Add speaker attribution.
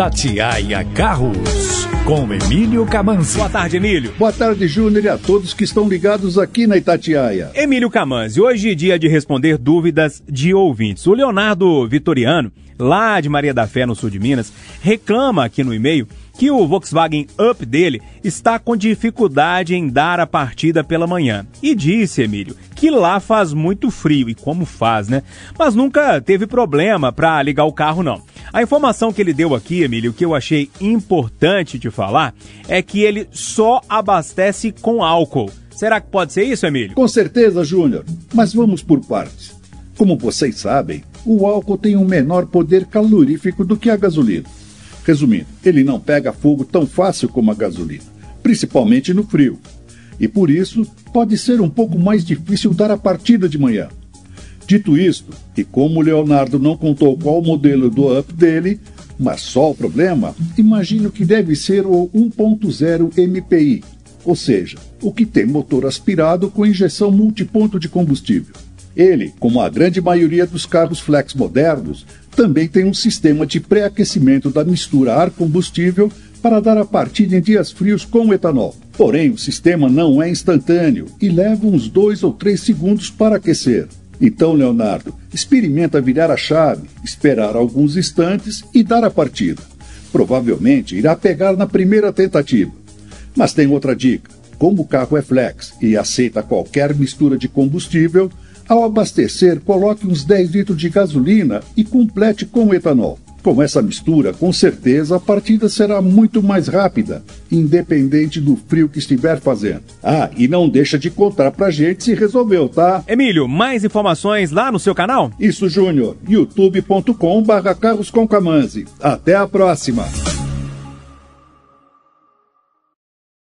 Speaker 1: Itatiaia Carros, com Emílio Camanzi.
Speaker 2: Boa tarde, Emílio.
Speaker 3: Boa tarde, Júnior, e a todos que estão ligados aqui na Itatiaia.
Speaker 2: Emílio Camanzi, hoje é dia de responder dúvidas de ouvintes. O Leonardo Vitoriano, lá de Maria da Fé, no sul de Minas, reclama aqui no e-mail que o Volkswagen Up dele está com dificuldade em dar a partida pela manhã. E disse, Emílio, que lá faz muito frio, e como faz, né? Mas nunca teve problema para ligar o carro, não. A informação que ele deu aqui, Emílio, que eu achei importante de falar, é que ele só abastece com álcool. Será que pode ser isso, Emílio?
Speaker 3: Com certeza, Júnior, mas vamos por partes. Como vocês sabem, o álcool tem um menor poder calorífico do que a gasolina. Resumindo, ele não pega fogo tão fácil como a gasolina, principalmente no frio. E por isso, pode ser um pouco mais difícil dar a partida de manhã. Dito isto, e como Leonardo não contou qual modelo do up dele, mas só o problema, imagino que deve ser o 1.0 MPI, ou seja, o que tem motor aspirado com injeção multiponto de combustível. Ele, como a grande maioria dos carros flex modernos, também tem um sistema de pré-aquecimento da mistura ar-combustível para dar a partida em dias frios com etanol. Porém, o sistema não é instantâneo e leva uns 2 ou 3 segundos para aquecer. Então, Leonardo, experimenta virar a chave, esperar alguns instantes e dar a partida. Provavelmente irá pegar na primeira tentativa. Mas tem outra dica: como o carro é flex e aceita qualquer mistura de combustível, ao abastecer, coloque uns 10 litros de gasolina e complete com etanol. Com essa mistura, com certeza a partida será muito mais rápida, independente do frio que estiver fazendo. Ah, e não deixa de contar pra gente se resolveu, tá?
Speaker 2: Emílio, mais informações lá no seu canal?
Speaker 3: Isso, Júnior. youtube.com barra Até a próxima.